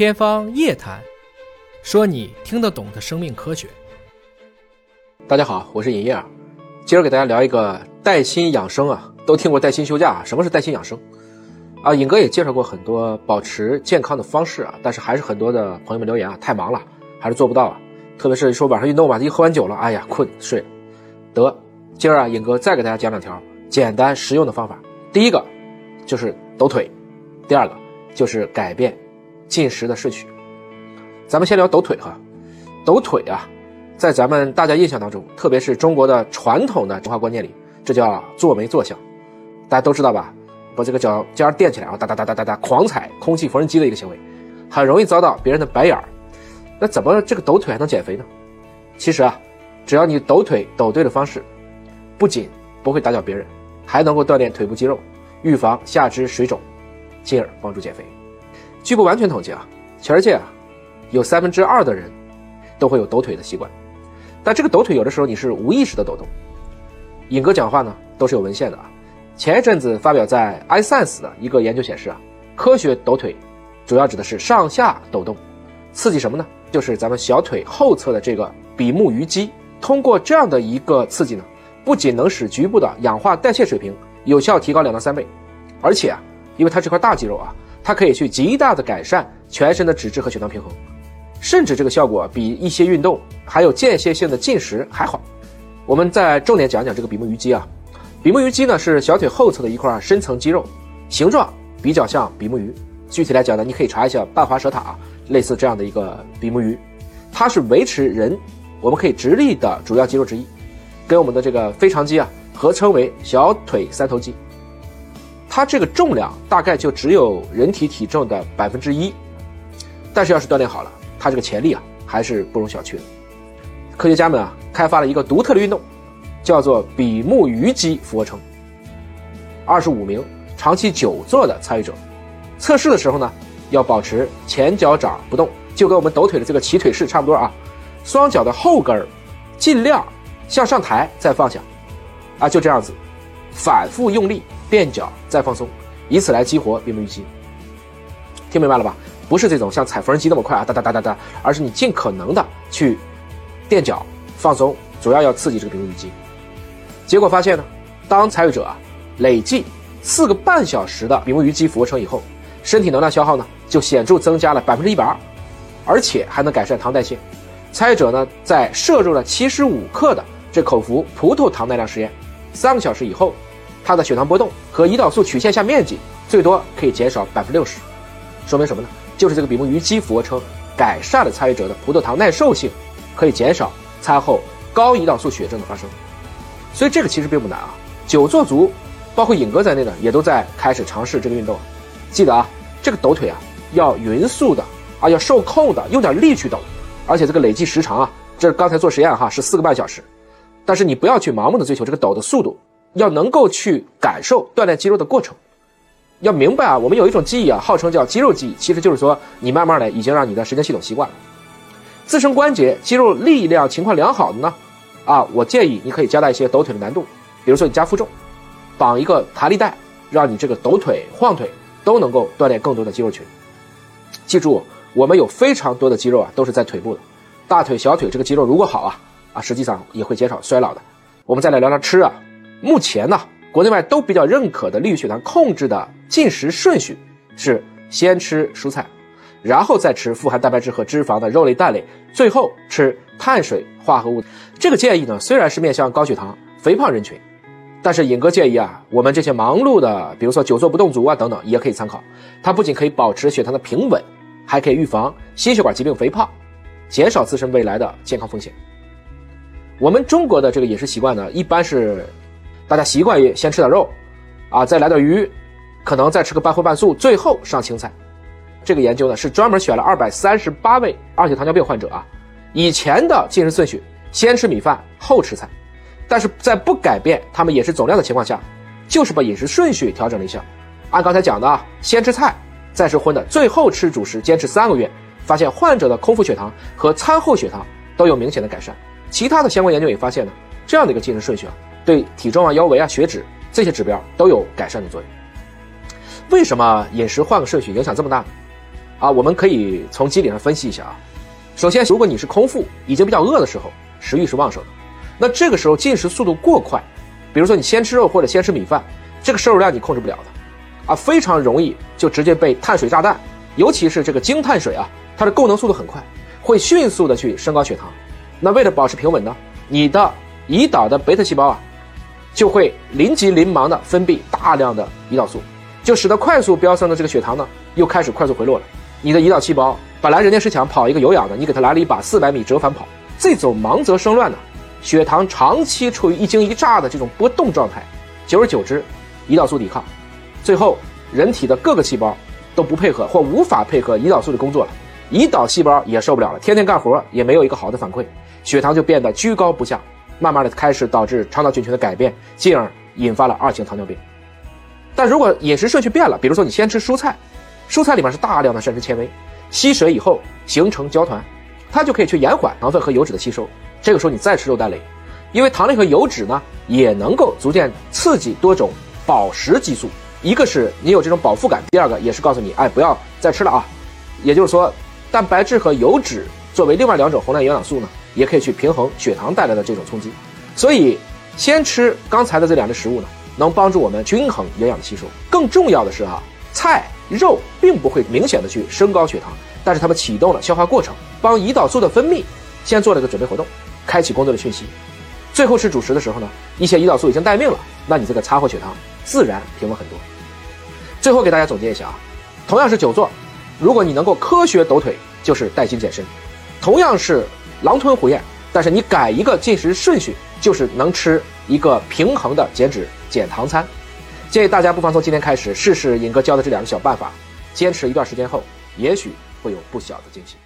天方夜谭，说你听得懂的生命科学。大家好，我是尹烨儿，今儿给大家聊一个带薪养生啊，都听过带薪休假，什么是带薪养生？啊，尹哥也介绍过很多保持健康的方式啊，但是还是很多的朋友们留言啊，太忙了，还是做不到啊。特别是说晚上运动吧，一喝完酒了，哎呀，困睡。得，今儿啊，尹哥再给大家讲两条简单实用的方法。第一个就是抖腿，第二个就是改变进食的顺序。咱们先聊抖腿哈，抖腿啊，在咱们大家印象当中，特别是中国的传统的文化观念里，这叫坐没坐相，大家都知道吧？把这个脚尖垫起来，然后哒哒哒哒哒哒狂踩空气缝纫机的一个行为，很容易遭到别人的白眼儿。那怎么这个抖腿还能减肥呢？其实啊，只要你抖腿抖对了方式，不仅不会打搅别人，还能够锻炼腿部肌肉，预防下肢水肿，进而帮助减肥。据不完全统计啊，全世界啊，有三分之二的人都会有抖腿的习惯，但这个抖腿有的时候你是无意识的抖动。尹哥讲话呢都是有文献的啊，前一阵子发表在《iScience》的一个研究显示啊，科学抖腿主要指的是上下抖动，刺激什么呢？就是咱们小腿后侧的这个比目鱼肌，通过这样的一个刺激呢，不仅能使局部的氧化代谢水平有效提高两到三倍，而且啊，因为它是块大肌肉啊，它可以去极大的改善全身的脂质和血糖平衡，甚至这个效果比一些运动还有间歇性的进食还好。我们再重点讲讲这个比目鱼肌啊，比目鱼肌呢是小腿后侧的一块深层肌肉，形状比较像比目鱼。具体来讲呢，你可以查一下半滑舌塔。啊类似这样的一个比目鱼，它是维持人我们可以直立的主要肌肉之一，跟我们的这个腓肠肌啊合称为小腿三头肌。它这个重量大概就只有人体体重的百分之一，但是要是锻炼好了，它这个潜力啊还是不容小觑的。科学家们啊开发了一个独特的运动，叫做比目鱼肌俯卧撑。二十五名长期久坐的参与者，测试的时候呢。要保持前脚掌不动，就跟我们抖腿的这个起腿式差不多啊。双脚的后跟儿尽量向上抬，再放下，啊，就这样子，反复用力垫脚再放松，以此来激活比目鱼肌。听明白了吧？不是这种像踩缝纫机那么快啊，哒哒哒哒哒，而是你尽可能的去垫脚放松，主要要刺激这个比目鱼肌。结果发现呢，当参与者啊累计四个半小时的比目鱼肌俯卧撑以后，身体能量消耗呢？就显著增加了百分之一百二，而且还能改善糖代谢。参与者呢，在摄入了七十五克的这口服葡萄糖耐量实验，三个小时以后，他的血糖波动和胰岛素曲线下面积最多可以减少百分之六十。说明什么呢？就是这个比目鱼肌俯卧撑改善了参与者的葡萄糖耐受性，可以减少餐后高胰岛素血症的发生。所以这个其实并不难啊。久坐族，包括尹哥在内呢也都在开始尝试这个运动。记得啊，这个抖腿啊。要匀速的啊，要受控的，用点力去抖，而且这个累计时长啊，这刚才做实验哈是四个半小时，但是你不要去盲目的追求这个抖的速度，要能够去感受锻炼肌肉的过程，要明白啊，我们有一种记忆啊，号称叫肌肉记忆，其实就是说你慢慢的已经让你的神经系统习惯了，自身关节肌肉力量情况良好的呢，啊，我建议你可以加大一些抖腿的难度，比如说你加负重，绑一个弹力带，让你这个抖腿晃腿都能够锻炼更多的肌肉群。记住，我们有非常多的肌肉啊，都是在腿部的，大腿、小腿这个肌肉如果好啊实际上也会减少衰老的。我们再来聊聊吃啊，目前呢，国内外都比较认可的利于血糖控制的进食顺序是先吃蔬菜，然后再吃富含蛋白质和脂肪的肉类、蛋类，最后吃碳水化合物。这个建议呢，虽然是面向高血糖、肥胖人群。但是尹哥建议啊，我们这些忙碌的，比如说久坐不动族啊等等，也可以参考。它不仅可以保持血糖的平稳，还可以预防心血管疾病、肥胖，减少自身未来的健康风险。我们中国的这个饮食习惯呢，一般是大家习惯于先吃点肉，啊，再来点鱼，可能再吃个半荤半素，最后上青菜。这个研究呢是专门选了二百三十八位二型糖尿病患者啊，以前的进食顺序，先吃米饭后吃菜。但是在不改变他们饮食总量的情况下，就是把饮食顺序调整了一下。按刚才讲的啊，先吃菜，再吃荤的，最后吃主食，坚持三个月，发现患者的空腹血糖和餐后血糖都有明显的改善。其他的相关研究也发现呢，这样的一个进食顺序啊，对体重啊、腰围啊、血脂这些指标都有改善的作用。为什么饮食换个顺序影响这么大呢？啊，我们可以从机理上分析一下啊。首先，如果你是空腹，已经比较饿的时候，食欲是旺盛的，那这个时候进食速度过快，比如说你先吃肉或者先吃米饭，这个摄入量你控制不了的，啊，非常容易就直接被碳水炸弹，尤其是这个精碳水啊，它的供能速度很快，会迅速的去升高血糖。那为了保持平稳呢，你的胰岛的贝塔细胞啊，就会临急临忙的分泌大量的胰岛素，就使得快速飙升的这个血糖呢，又开始快速回落了。你的胰岛细胞本来人家是想跑一个有氧的，你给他来了一把四百米折返跑，这种忙则生乱呢，血糖长期处于一惊一乍的这种波动状态，久而久之，胰岛素抵抗，最后人体的各个细胞都不配合或无法配合胰岛素的工作了，胰岛细胞也受不了了，天天干活也没有一个好的反馈。血糖就变得居高不下，慢慢的开始导致肠道菌群的改变，进而引发了二型糖尿病。但如果饮食顺序变了，比如说你先吃蔬菜，蔬菜里面是大量的膳食纤维，吸水以后形成胶团，它就可以去延缓糖分和油脂的吸收。这个时候你再吃肉蛋类，因为糖类和油脂呢也能够逐渐刺激多种饱食激素，一个是你有这种饱腹感，第二个也是告诉你，哎，不要再吃了啊。也就是说，蛋白质和油脂作为另外两种宏量营养素呢。也可以去平衡血糖带来的这种冲击，所以先吃刚才的这两类食物呢，能帮助我们均衡营养的吸收。更重要的是哈，菜肉并不会明显的去升高血糖，但是它们启动了消化过程，帮胰岛素的分泌先做了个准备活动，开启工作的讯息。最后吃主食的时候呢，一些胰岛素已经待命了，那你这个擦货血糖自然平稳很多。最后给大家总结一下啊，同样是久坐，如果你能够科学抖腿，就是带薪健身；同样是。狼吞虎咽，但是你改一个进食顺序，就是能吃一个平衡的减脂减糖餐。建议大家不妨从今天开始试试尹哥教的这两个小办法，坚持一段时间后，也许会有不小的惊喜。